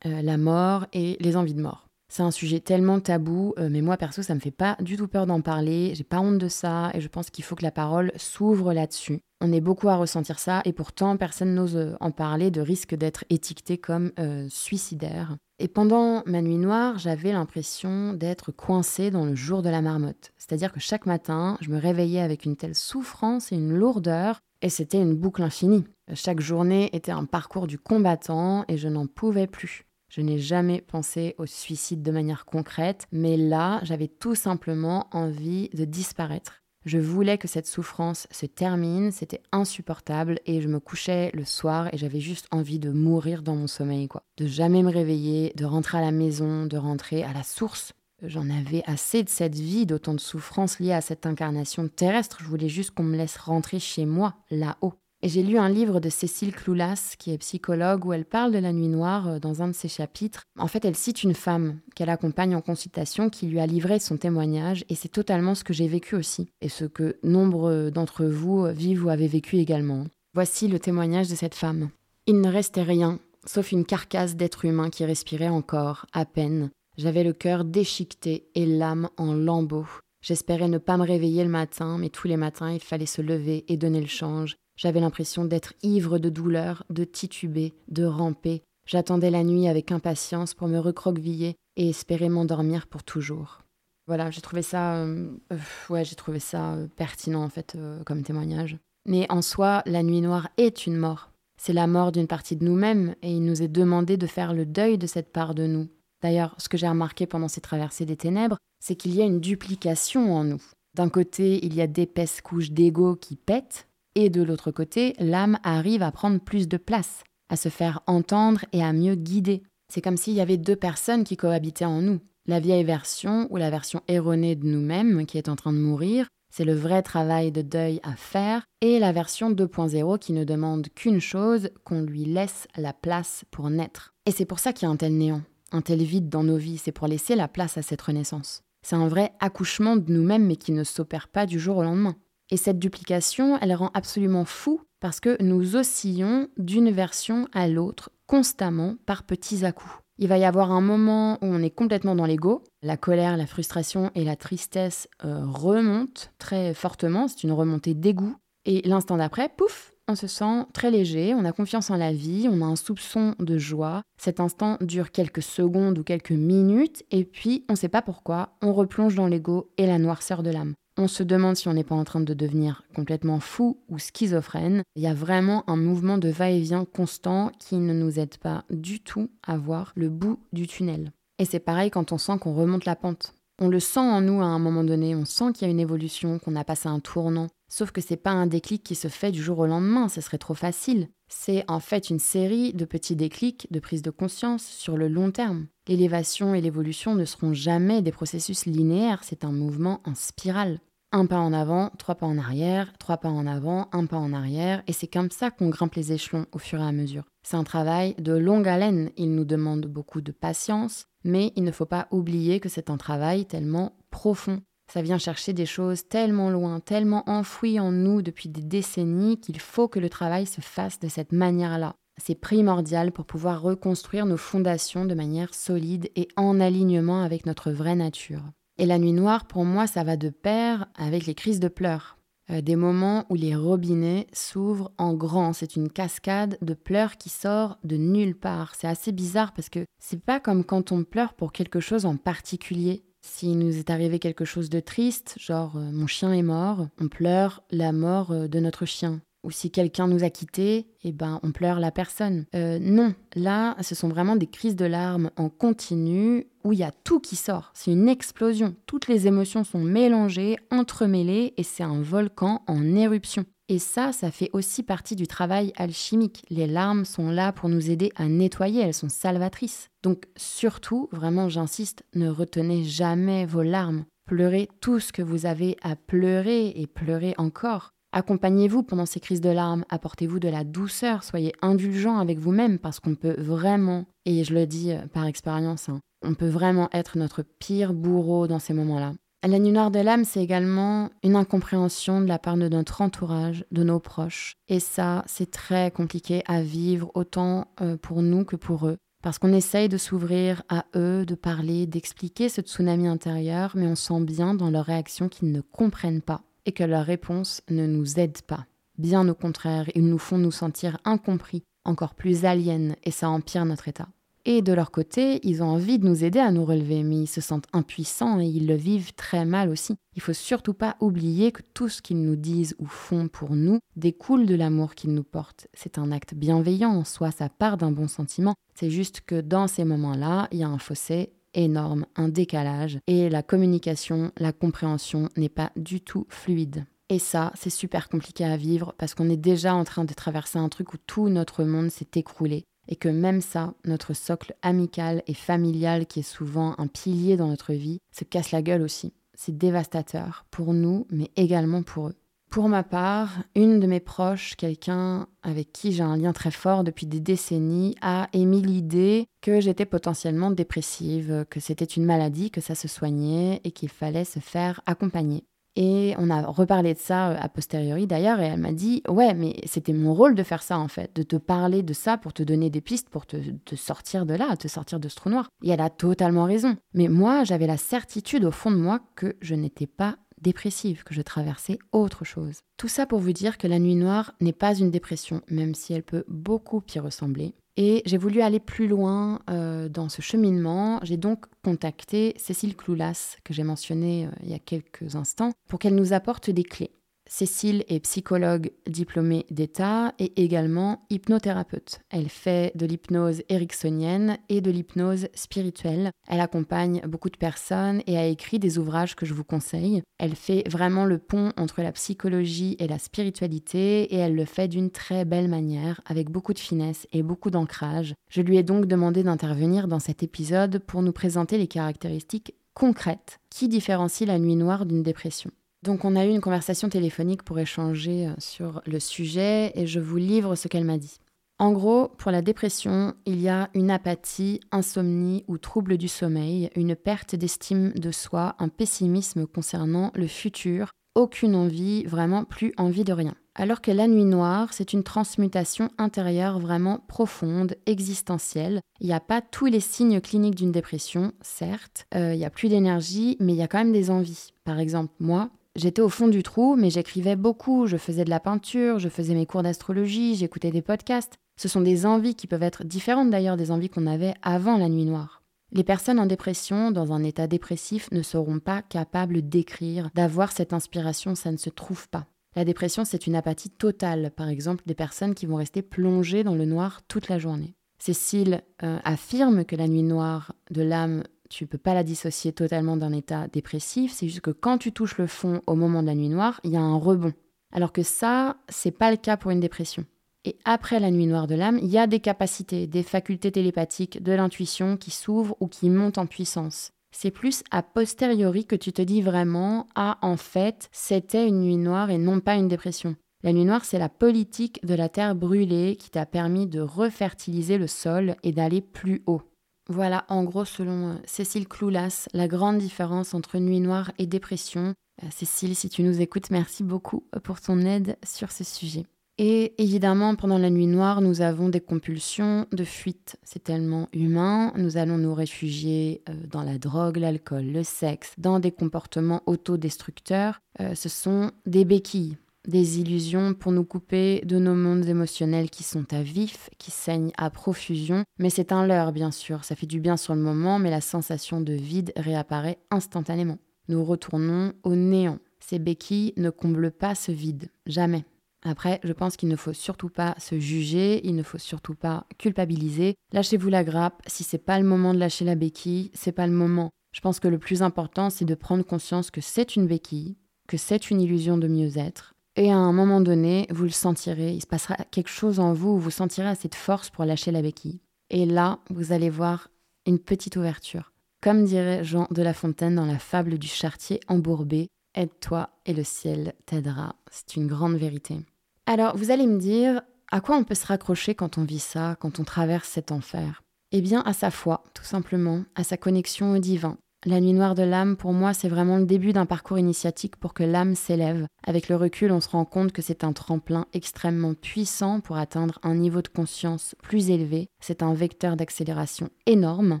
euh, la mort et les envies de mort. C'est un sujet tellement tabou, euh, mais moi perso, ça me fait pas du tout peur d'en parler. J'ai pas honte de ça et je pense qu'il faut que la parole s'ouvre là-dessus. On est beaucoup à ressentir ça et pourtant personne n'ose euh, en parler de risque d'être étiqueté comme euh, suicidaire. Et pendant ma nuit noire, j'avais l'impression d'être coincée dans le jour de la marmotte. C'est-à-dire que chaque matin, je me réveillais avec une telle souffrance et une lourdeur et c'était une boucle infinie. Chaque journée était un parcours du combattant et je n'en pouvais plus. Je n'ai jamais pensé au suicide de manière concrète, mais là, j'avais tout simplement envie de disparaître. Je voulais que cette souffrance se termine, c'était insupportable et je me couchais le soir et j'avais juste envie de mourir dans mon sommeil quoi. De jamais me réveiller, de rentrer à la maison, de rentrer à la source. J'en avais assez de cette vie, d'autant de souffrances liées à cette incarnation terrestre, je voulais juste qu'on me laisse rentrer chez moi, là-haut. Et j'ai lu un livre de Cécile Cloulas, qui est psychologue, où elle parle de la nuit noire euh, dans un de ses chapitres. En fait, elle cite une femme qu'elle accompagne en consultation qui lui a livré son témoignage, et c'est totalement ce que j'ai vécu aussi, et ce que nombre d'entre vous vivent ou avez vécu également. Voici le témoignage de cette femme. Il ne restait rien, sauf une carcasse d'être humain qui respirait encore, à peine. J'avais le cœur déchiqueté et l'âme en lambeaux. J'espérais ne pas me réveiller le matin, mais tous les matins il fallait se lever et donner le change. J'avais l'impression d'être ivre de douleur, de tituber, de ramper. J'attendais la nuit avec impatience pour me recroqueviller et espérer m'endormir pour toujours. Voilà, j'ai trouvé ça, euh, euh, ouais, j'ai trouvé ça euh, pertinent en fait comme témoignage. Mais en soi, la nuit noire est une mort. C'est la mort d'une partie de nous-mêmes et il nous est demandé de faire le deuil de cette part de nous. D'ailleurs, ce que j'ai remarqué pendant ces traversées des ténèbres, c'est qu'il y a une duplication en nous. D'un côté, il y a d'épaisses couches d'ego qui pètent, et de l'autre côté, l'âme arrive à prendre plus de place, à se faire entendre et à mieux guider. C'est comme s'il y avait deux personnes qui cohabitaient en nous. La vieille version ou la version erronée de nous-mêmes qui est en train de mourir, c'est le vrai travail de deuil à faire, et la version 2.0 qui ne demande qu'une chose, qu'on lui laisse la place pour naître. Et c'est pour ça qu'il y a un tel néant, un tel vide dans nos vies, c'est pour laisser la place à cette renaissance. C'est un vrai accouchement de nous-mêmes mais qui ne s'opère pas du jour au lendemain. Et cette duplication, elle rend absolument fou parce que nous oscillons d'une version à l'autre constamment par petits à-coups. Il va y avoir un moment où on est complètement dans l'ego, la colère, la frustration et la tristesse euh, remontent très fortement, c'est une remontée d'égout, et l'instant d'après, pouf, on se sent très léger, on a confiance en la vie, on a un soupçon de joie. Cet instant dure quelques secondes ou quelques minutes, et puis on ne sait pas pourquoi, on replonge dans l'ego et la noirceur de l'âme on se demande si on n'est pas en train de devenir complètement fou ou schizophrène. Il y a vraiment un mouvement de va-et-vient constant qui ne nous aide pas du tout à voir le bout du tunnel. Et c'est pareil quand on sent qu'on remonte la pente. On le sent en nous à un moment donné, on sent qu'il y a une évolution, qu'on a passé un tournant. Sauf que c'est pas un déclic qui se fait du jour au lendemain, ce serait trop facile. C'est en fait une série de petits déclics, de prise de conscience sur le long terme. L'élévation et l'évolution ne seront jamais des processus linéaires, c'est un mouvement en spirale. Un pas en avant, trois pas en arrière, trois pas en avant, un pas en arrière, et c'est comme ça qu'on grimpe les échelons au fur et à mesure. C'est un travail de longue haleine, il nous demande beaucoup de patience, mais il ne faut pas oublier que c'est un travail tellement profond. Ça vient chercher des choses tellement loin, tellement enfouies en nous depuis des décennies qu'il faut que le travail se fasse de cette manière-là. C'est primordial pour pouvoir reconstruire nos fondations de manière solide et en alignement avec notre vraie nature. Et la nuit noire, pour moi, ça va de pair avec les crises de pleurs. Euh, des moments où les robinets s'ouvrent en grand. C'est une cascade de pleurs qui sort de nulle part. C'est assez bizarre parce que c'est pas comme quand on pleure pour quelque chose en particulier. S'il nous est arrivé quelque chose de triste, genre euh, mon chien est mort, on pleure la mort euh, de notre chien ou si quelqu'un nous a quittés, eh ben on pleure la personne. Euh, non, là, ce sont vraiment des crises de larmes en continu où il y a tout qui sort. C'est une explosion. Toutes les émotions sont mélangées, entremêlées et c'est un volcan en éruption. Et ça, ça fait aussi partie du travail alchimique. Les larmes sont là pour nous aider à nettoyer, elles sont salvatrices. Donc surtout, vraiment j'insiste, ne retenez jamais vos larmes. Pleurez tout ce que vous avez à pleurer et pleurez encore. Accompagnez-vous pendant ces crises de larmes, apportez-vous de la douceur, soyez indulgent avec vous-même parce qu'on peut vraiment, et je le dis euh, par expérience, hein, on peut vraiment être notre pire bourreau dans ces moments-là. La nuit noire de l'âme, c'est également une incompréhension de la part de notre entourage, de nos proches. Et ça, c'est très compliqué à vivre, autant euh, pour nous que pour eux. Parce qu'on essaye de s'ouvrir à eux, de parler, d'expliquer ce tsunami intérieur, mais on sent bien dans leur réaction qu'ils ne comprennent pas et que leur réponse ne nous aide pas. Bien au contraire, ils nous font nous sentir incompris, encore plus aliens, et ça empire notre état. Et de leur côté, ils ont envie de nous aider à nous relever, mais ils se sentent impuissants et ils le vivent très mal aussi. Il faut surtout pas oublier que tout ce qu'ils nous disent ou font pour nous découle de l'amour qu'ils nous portent. C'est un acte bienveillant en soi, ça part d'un bon sentiment. C'est juste que dans ces moments-là, il y a un fossé énorme, un décalage, et la communication, la compréhension n'est pas du tout fluide. Et ça, c'est super compliqué à vivre parce qu'on est déjà en train de traverser un truc où tout notre monde s'est écroulé et que même ça, notre socle amical et familial qui est souvent un pilier dans notre vie, se casse la gueule aussi. C'est dévastateur pour nous, mais également pour eux. Pour ma part, une de mes proches, quelqu'un avec qui j'ai un lien très fort depuis des décennies, a émis l'idée que j'étais potentiellement dépressive, que c'était une maladie, que ça se soignait et qu'il fallait se faire accompagner. Et on a reparlé de ça euh, a posteriori d'ailleurs, et elle m'a dit Ouais, mais c'était mon rôle de faire ça en fait, de te parler de ça pour te donner des pistes, pour te, sortir de là, te sortir de ce trou noir. Et elle a totalement raison. Mais moi, j'avais la certitude au fond de moi que je n'étais pas dépressive, que je traversais autre chose. Tout ça pour vous dire que la nuit noire n'est pas une dépression, même si elle peut beaucoup y ressembler. Et j'ai voulu aller plus loin euh, dans ce cheminement. J'ai donc contacté Cécile Cloulas, que j'ai mentionnée euh, il y a quelques instants, pour qu'elle nous apporte des clés. Cécile est psychologue diplômée d'État et également hypnothérapeute. Elle fait de l'hypnose ericksonienne et de l'hypnose spirituelle. Elle accompagne beaucoup de personnes et a écrit des ouvrages que je vous conseille. Elle fait vraiment le pont entre la psychologie et la spiritualité et elle le fait d'une très belle manière, avec beaucoup de finesse et beaucoup d'ancrage. Je lui ai donc demandé d'intervenir dans cet épisode pour nous présenter les caractéristiques concrètes qui différencient la nuit noire d'une dépression. Donc on a eu une conversation téléphonique pour échanger euh, sur le sujet et je vous livre ce qu'elle m'a dit. En gros, pour la dépression, il y a une apathie, insomnie ou trouble du sommeil, une perte d'estime de soi, un pessimisme concernant le futur, aucune envie, vraiment plus envie de rien. Alors que la nuit noire, c'est une transmutation intérieure vraiment profonde, existentielle. Il n'y a pas tous les signes cliniques d'une dépression, certes. Euh, il n'y a plus d'énergie, mais il y a quand même des envies. Par exemple, moi, J'étais au fond du trou, mais j'écrivais beaucoup, je faisais de la peinture, je faisais mes cours d'astrologie, j'écoutais des podcasts. Ce sont des envies qui peuvent être différentes d'ailleurs des envies qu'on avait avant la nuit noire. Les personnes en dépression, dans un état dépressif, ne seront pas capables d'écrire, d'avoir cette inspiration, ça ne se trouve pas. La dépression, c'est une apathie totale, par exemple des personnes qui vont rester plongées dans le noir toute la journée. Cécile euh, affirme que la nuit noire de l'âme tu peux pas la dissocier totalement d'un état dépressif, c'est juste que quand tu touches le fond au moment de la nuit noire, il y a un rebond. Alors que ça, c'est pas le cas pour une dépression. Et après la nuit noire de l'âme, il y a des capacités, des facultés télépathiques, de l'intuition qui s'ouvrent ou qui montent en puissance. C'est plus a posteriori que tu te dis vraiment Ah, en fait, c'était une nuit noire et non pas une dépression. La nuit noire, c'est la politique de la terre brûlée qui t'a permis de refertiliser le sol et d'aller plus haut. Voilà, en gros, selon euh, Cécile Cloulas, la grande différence entre nuit noire et dépression. Euh, Cécile, si tu nous écoutes, merci beaucoup euh, pour ton aide sur ce sujet. Et évidemment, pendant la nuit noire, nous avons des compulsions de fuite. C'est tellement humain. Nous allons nous réfugier dans la drogue, l'alcool, le sexe, dans des comportements autodestructeurs. ce sont des béquilles des illusions pour nous couper de nos mondes émotionnels qui sont à vif, qui saignent à profusion. Mais c'est un leurre, bien sûr, ça fait du bien sur le moment, mais la sensation de vide réapparaît instantanément. Nous retournons au néant. Ces béquilles ne comblent pas ce vide, jamais. Après, je pense qu'il ne faut surtout pas se juger, il ne faut surtout pas culpabiliser. Lâchez-vous la grappe, si c'est pas le moment de lâcher la béquille, c'est pas le moment. Je pense que le plus important, c'est de prendre conscience que c'est une béquille, que c'est une illusion de mieux-être, et à un moment donné, vous le sentirez, il se passera quelque chose en vous, vous sentirez assez de force pour lâcher la béquille. Et là, vous allez voir une petite ouverture. Comme dirait Jean de La Fontaine dans la fable du chartier embourbé, aide-toi et le ciel t'aidera. C'est une grande vérité. Alors, vous allez me dire, à quoi on peut se raccrocher quand on vit ça, quand on traverse cet enfer? Eh bien, à sa foi, tout simplement, à sa connexion au divin. La nuit noire de l'âme, pour moi, c'est vraiment le début d'un parcours initiatique pour que l'âme s'élève. Avec le recul, on se rend compte que c'est un tremplin extrêmement puissant pour atteindre un niveau de conscience plus élevé. C'est un vecteur d'accélération énorme.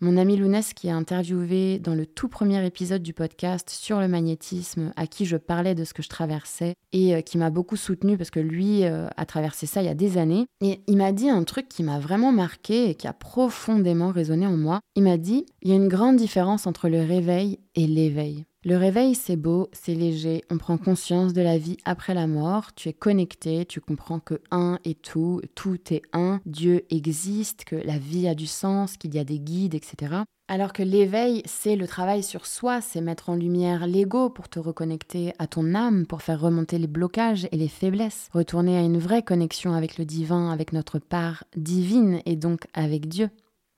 Mon ami Lounès, qui a interviewé dans le tout premier épisode du podcast sur le magnétisme, à qui je parlais de ce que je traversais, et euh, qui m'a beaucoup soutenu parce que lui euh, a traversé ça il y a des années, et il m'a dit un truc qui m'a vraiment marqué et qui a profondément résonné en moi. Il m'a dit, il y a une grande différence entre le réveil et l'éveil. Le réveil, c'est beau, c'est léger, on prend conscience de la vie après la mort, tu es connecté, tu comprends que un est tout, tout est un, Dieu existe, que la vie a du sens, qu'il y a des guides, etc. Alors que l'éveil, c'est le travail sur soi, c'est mettre en lumière l'ego pour te reconnecter à ton âme, pour faire remonter les blocages et les faiblesses, retourner à une vraie connexion avec le divin, avec notre part divine et donc avec Dieu.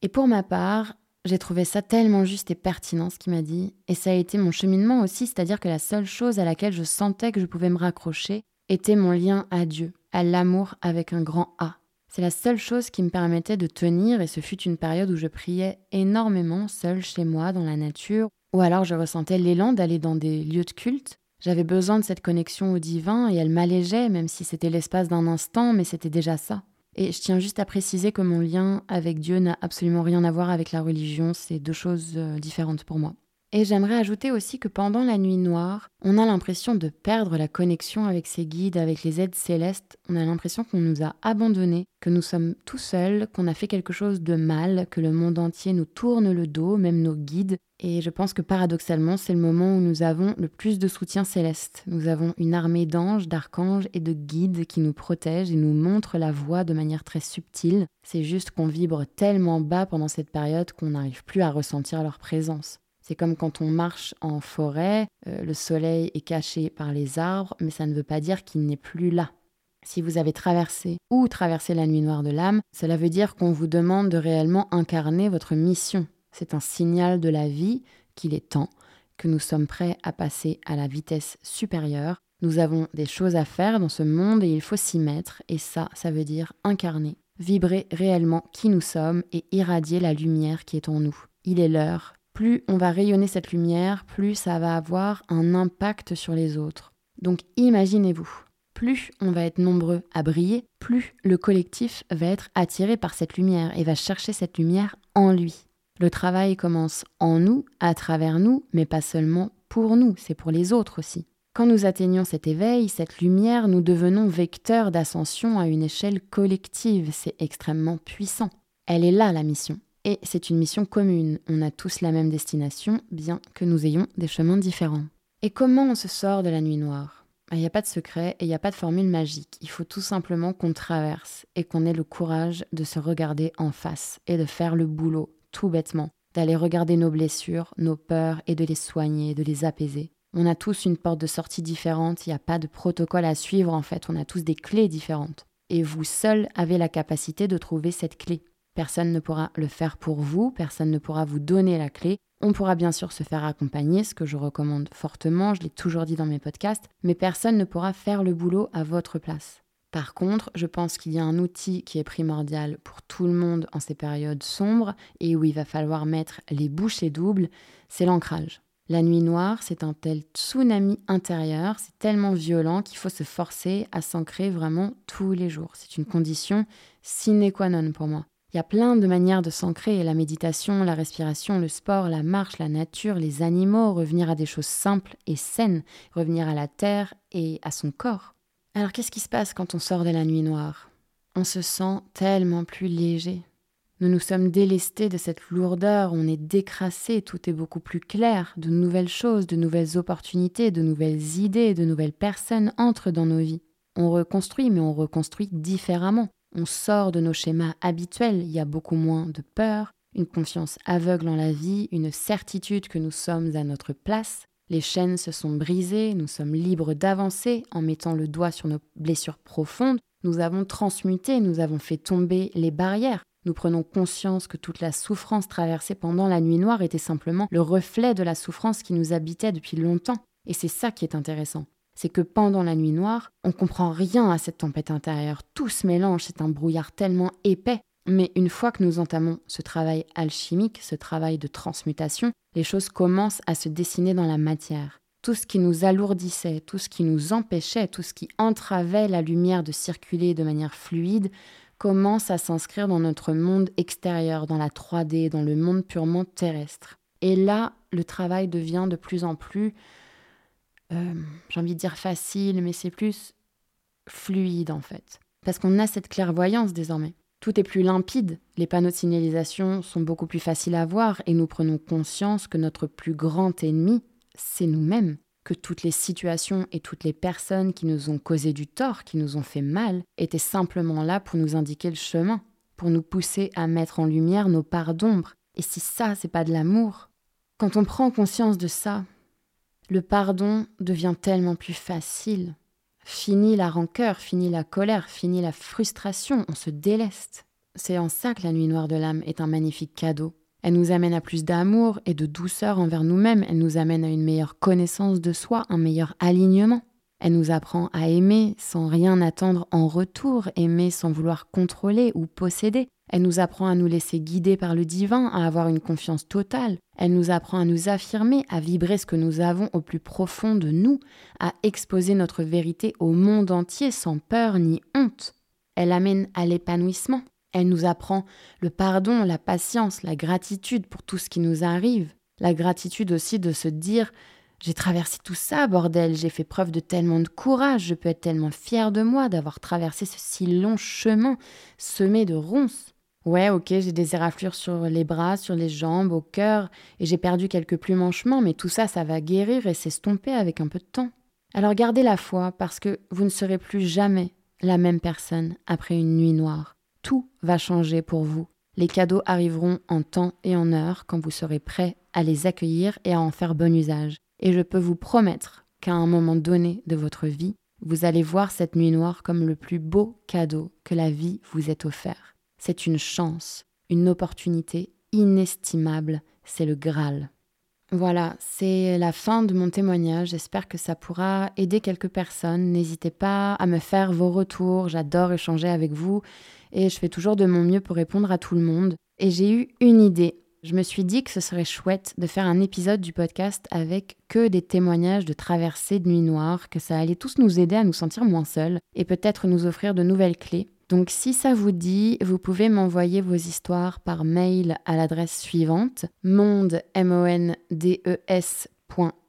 Et pour ma part, j'ai trouvé ça tellement juste et pertinent ce qu'il m'a dit, et ça a été mon cheminement aussi, c'est-à-dire que la seule chose à laquelle je sentais que je pouvais me raccrocher était mon lien à Dieu, à l'amour avec un grand A. C'est la seule chose qui me permettait de tenir, et ce fut une période où je priais énormément seule chez moi, dans la nature, ou alors je ressentais l'élan d'aller dans des lieux de culte. J'avais besoin de cette connexion au divin, et elle m'allégeait, même si c'était l'espace d'un instant, mais c'était déjà ça. Et je tiens juste à préciser que mon lien avec Dieu n'a absolument rien à voir avec la religion, c'est deux choses euh, différentes pour moi. Et j'aimerais ajouter aussi que pendant la nuit noire, on a l'impression de perdre la connexion avec ses guides, avec les aides célestes. On a l'impression qu'on nous a abandonnés, que nous sommes tout seuls, qu'on a fait quelque chose de mal, que le monde entier nous tourne le dos, même nos guides. Et je pense que paradoxalement, c'est le moment où nous avons le plus de soutien céleste. Nous avons une armée d'anges, d'archanges et de guides qui nous protègent et nous montrent la voie de manière très subtile. C'est juste qu'on vibre tellement bas pendant cette période qu'on n'arrive plus à ressentir leur présence. C'est comme quand on marche en forêt, euh, le soleil est caché par les arbres, mais ça ne veut pas dire qu'il n'est plus là. Si vous avez traversé ou traversé la nuit noire de l'âme, cela veut dire qu'on vous demande de réellement incarner votre mission. C'est un signal de la vie qu'il est temps, que nous sommes prêts à passer à la vitesse supérieure. Nous avons des choses à faire dans ce monde et il faut s'y mettre, et ça, ça veut dire incarner, vibrer réellement qui nous sommes et irradier la lumière qui est en nous. Il est l'heure, plus on va rayonner cette lumière, plus ça va avoir un impact sur les autres. Donc imaginez-vous, plus on va être nombreux à briller, plus le collectif va être attiré par cette lumière et va chercher cette lumière en lui. Le travail commence en nous, à travers nous, mais pas seulement pour nous, c'est pour les autres aussi. Quand nous atteignons cet éveil, cette lumière, nous devenons vecteurs d'ascension à une échelle collective. C'est extrêmement puissant. Elle est là, la mission. Et c'est une mission commune, on a tous la même destination, bien que nous ayons des chemins différents. Et comment on se sort de la nuit noire? Il n'y a pas de secret et il n'y a pas de formule magique, il faut tout simplement qu'on traverse et qu'on ait le courage de se regarder en face et de faire le boulot, tout bêtement, d'aller regarder nos blessures, nos peurs et de les soigner, de les apaiser. On a tous une porte de sortie différente, il n'y a pas de protocole à suivre en fait, on a tous des clés différentes. Et vous seul avez la capacité de trouver cette clé. Personne ne pourra le faire pour vous, personne ne pourra vous donner la clé. On pourra bien sûr se faire accompagner, ce que je recommande fortement, je l'ai toujours dit dans mes podcasts, mais personne ne pourra faire le boulot à votre place. Par contre, je pense qu'il y a un outil qui est primordial pour tout le monde en ces périodes sombres et où il va falloir mettre les bouchées doubles, c'est l'ancrage. La nuit noire, c'est un tel tsunami intérieur, c'est tellement violent qu'il faut se forcer à s'ancrer vraiment tous les jours. C'est une condition sine qua non pour moi. Il y a plein de manières de s'ancrer, la méditation, la respiration, le sport, la marche, la nature, les animaux, revenir à des choses simples et saines, revenir à la terre et à son corps. Alors qu'est-ce qui se passe quand on sort de la nuit noire? On se sent tellement plus léger. Nous nous sommes délestés de cette lourdeur, on est décrassé, tout est beaucoup plus clair, de nouvelles choses, de nouvelles opportunités, de nouvelles idées, de nouvelles personnes entrent dans nos vies. On reconstruit, mais on reconstruit différemment. On sort de nos schémas habituels, il y a beaucoup moins de peur, une confiance aveugle en la vie, une certitude que nous sommes à notre place. Les chaînes se sont brisées, nous sommes libres d'avancer en mettant le doigt sur nos blessures profondes. Nous avons transmuté, nous avons fait tomber les barrières. Nous prenons conscience que toute la souffrance traversée pendant la nuit noire était simplement le reflet de la souffrance qui nous habitait depuis longtemps. Et c'est ça qui est intéressant c'est que pendant la nuit noire, on comprend rien à cette tempête intérieure. Tout se mélange, c'est un brouillard tellement épais. Mais une fois que nous entamons ce travail alchimique, ce travail de transmutation, les choses commencent à se dessiner dans la matière. Tout ce qui nous alourdissait, tout ce qui nous empêchait, tout ce qui entravait la lumière de circuler de manière fluide, commence à s'inscrire dans notre monde extérieur, dans la 3D, dans le monde purement terrestre. Et là, le travail devient de plus en plus, euh, j'ai envie de dire facile, mais c'est plus fluide en fait. Parce qu'on a cette clairvoyance désormais. Tout est plus limpide, les panneaux de signalisation sont beaucoup plus faciles à voir et nous prenons conscience que notre plus grand ennemi, c'est nous-mêmes, que toutes les situations et toutes les personnes qui nous ont causé du tort, qui nous ont fait mal, étaient simplement là pour nous indiquer le chemin, pour nous pousser à mettre en lumière nos parts d'ombre. Et si ça, c'est pas de l'amour, quand on prend conscience de ça, le pardon devient tellement plus facile. Fini la rancœur, fini la colère, fini la frustration, on se déleste. C'est en ça que la nuit noire de l'âme est un magnifique cadeau. Elle nous amène à plus d'amour et de douceur envers nous-mêmes, elle nous amène à une meilleure connaissance de soi, un meilleur alignement. Elle nous apprend à aimer sans rien attendre en retour, aimer sans vouloir contrôler ou posséder. Elle nous apprend à nous laisser guider par le divin, à avoir une confiance totale. Elle nous apprend à nous affirmer, à vibrer ce que nous avons au plus profond de nous, à exposer notre vérité au monde entier sans peur ni honte. Elle amène à l'épanouissement. Elle nous apprend le pardon, la patience, la gratitude pour tout ce qui nous arrive. La gratitude aussi de se dire j'ai traversé tout ça, bordel, j'ai fait preuve de tellement de courage, je peux être tellement fière de moi d'avoir traversé ce si long chemin semé de ronces. Ouais, ok, j'ai des éraflures sur les bras, sur les jambes, au cœur, et j'ai perdu quelques plumes en mais tout ça, ça va guérir et s'estomper avec un peu de temps. Alors gardez la foi, parce que vous ne serez plus jamais la même personne après une nuit noire. Tout va changer pour vous. Les cadeaux arriveront en temps et en heure quand vous serez prêt à les accueillir et à en faire bon usage. Et je peux vous promettre qu'à un moment donné de votre vie, vous allez voir cette nuit noire comme le plus beau cadeau que la vie vous ait offert. C'est une chance, une opportunité inestimable, c'est le Graal. Voilà, c'est la fin de mon témoignage. J'espère que ça pourra aider quelques personnes. N'hésitez pas à me faire vos retours. J'adore échanger avec vous et je fais toujours de mon mieux pour répondre à tout le monde. Et j'ai eu une idée je me suis dit que ce serait chouette de faire un épisode du podcast avec que des témoignages de traversées de nuit noire, que ça allait tous nous aider à nous sentir moins seuls et peut-être nous offrir de nouvelles clés. Donc si ça vous dit, vous pouvez m'envoyer vos histoires par mail à l'adresse suivante monde m o n d e s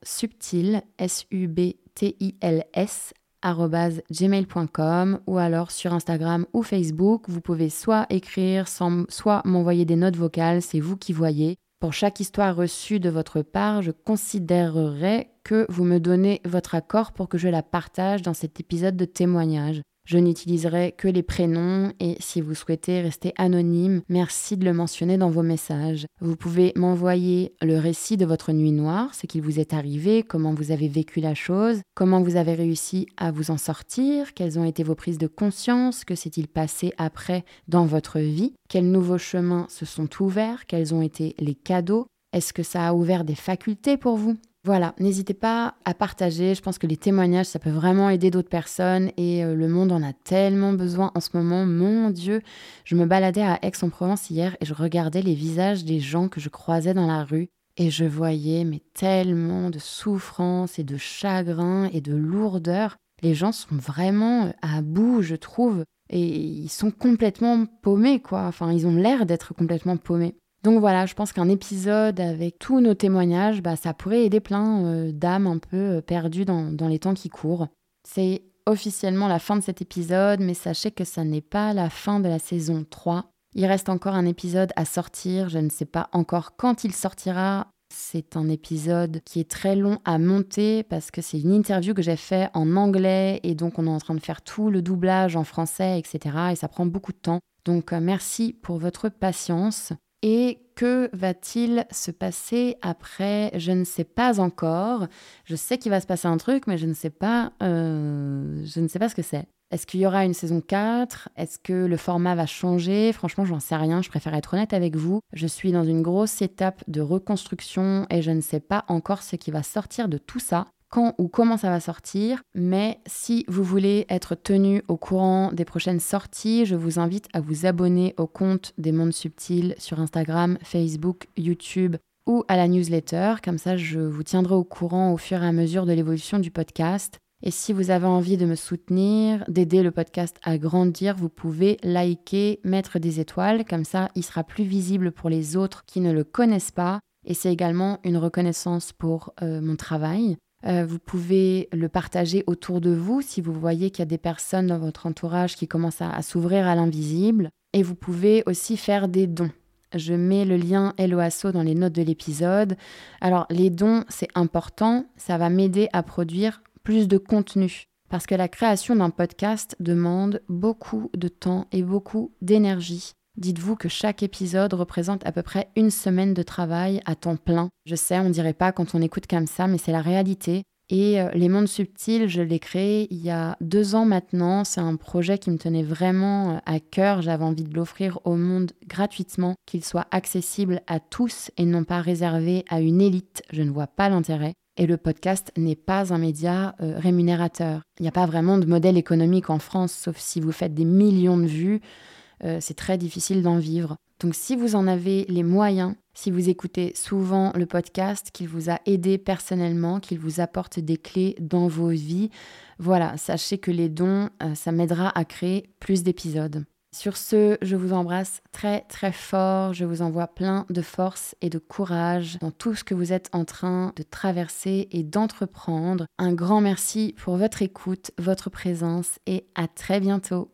subtil s u b t i l s gmail.com ou alors sur Instagram ou Facebook. Vous pouvez soit écrire, soit m'envoyer des notes vocales, c'est vous qui voyez. Pour chaque histoire reçue de votre part, je considérerai que vous me donnez votre accord pour que je la partage dans cet épisode de témoignage. Je n'utiliserai que les prénoms et si vous souhaitez rester anonyme, merci de le mentionner dans vos messages. Vous pouvez m'envoyer le récit de votre nuit noire, ce qui vous est arrivé, comment vous avez vécu la chose, comment vous avez réussi à vous en sortir, quelles ont été vos prises de conscience, que s'est-il passé après dans votre vie, quels nouveaux chemins se sont ouverts, quels ont été les cadeaux, est-ce que ça a ouvert des facultés pour vous? Voilà, n'hésitez pas à partager. Je pense que les témoignages, ça peut vraiment aider d'autres personnes et euh, le monde en a tellement besoin en ce moment. Mon Dieu, je me baladais à Aix-en-Provence hier et je regardais les visages des gens que je croisais dans la rue et je voyais mais tellement de souffrance et de chagrin et de lourdeur. Les gens sont vraiment euh, à bout, je trouve, et ils sont complètement paumés, quoi. Enfin, ils ont l'air d'être complètement paumés. Donc voilà, je pense qu'un épisode avec tous nos témoignages, bah, ça pourrait aider plein euh, d'âmes un peu euh, perdues dans, dans les temps qui courent. C'est officiellement la fin de cet épisode, mais sachez que ça n'est pas la fin de la saison 3. Il reste encore un épisode à sortir, je ne sais pas encore quand il sortira. C'est un épisode qui est très long à monter parce que c'est une interview que j'ai fait en anglais et donc on est en train de faire tout le doublage en français, etc. Et ça prend beaucoup de temps. Donc euh, merci pour votre patience. Et que va-t-il se passer après? Je ne sais pas encore. Je sais qu'il va se passer un truc, mais je ne sais pas, euh, je ne sais pas ce que c'est. Est-ce qu'il y aura une saison 4 Est-ce que le format va changer? Franchement, j'en sais rien. Je préfère être honnête avec vous. Je suis dans une grosse étape de reconstruction et je ne sais pas encore ce qui va sortir de tout ça. Quand ou comment ça va sortir, mais si vous voulez être tenu au courant des prochaines sorties, je vous invite à vous abonner au compte des mondes subtils sur Instagram, Facebook, YouTube ou à la newsletter. Comme ça, je vous tiendrai au courant au fur et à mesure de l'évolution du podcast. Et si vous avez envie de me soutenir, d'aider le podcast à grandir, vous pouvez liker, mettre des étoiles, comme ça il sera plus visible pour les autres qui ne le connaissent pas. Et c'est également une reconnaissance pour euh, mon travail. Euh, vous pouvez le partager autour de vous si vous voyez qu'il y a des personnes dans votre entourage qui commencent à s'ouvrir à l'invisible. Et vous pouvez aussi faire des dons. Je mets le lien Helloasso dans les notes de l'épisode. Alors les dons, c'est important, ça va m'aider à produire plus de contenu. Parce que la création d'un podcast demande beaucoup de temps et beaucoup d'énergie. Dites-vous que chaque épisode représente à peu près une semaine de travail à temps plein. Je sais, on dirait pas quand on écoute comme ça, mais c'est la réalité. Et euh, Les Mondes Subtils, je l'ai créé il y a deux ans maintenant. C'est un projet qui me tenait vraiment euh, à cœur. J'avais envie de l'offrir au monde gratuitement, qu'il soit accessible à tous et non pas réservé à une élite. Je ne vois pas l'intérêt. Et le podcast n'est pas un média euh, rémunérateur. Il n'y a pas vraiment de modèle économique en France, sauf si vous faites des millions de vues. Euh, c'est très difficile d'en vivre. Donc si vous en avez les moyens, si vous écoutez souvent le podcast, qu'il vous a aidé personnellement, qu'il vous apporte des clés dans vos vies, voilà, sachez que les dons, euh, ça m'aidera à créer plus d'épisodes. Sur ce, je vous embrasse très très fort, je vous envoie plein de force et de courage dans tout ce que vous êtes en train de traverser et d'entreprendre. Un grand merci pour votre écoute, votre présence et à très bientôt.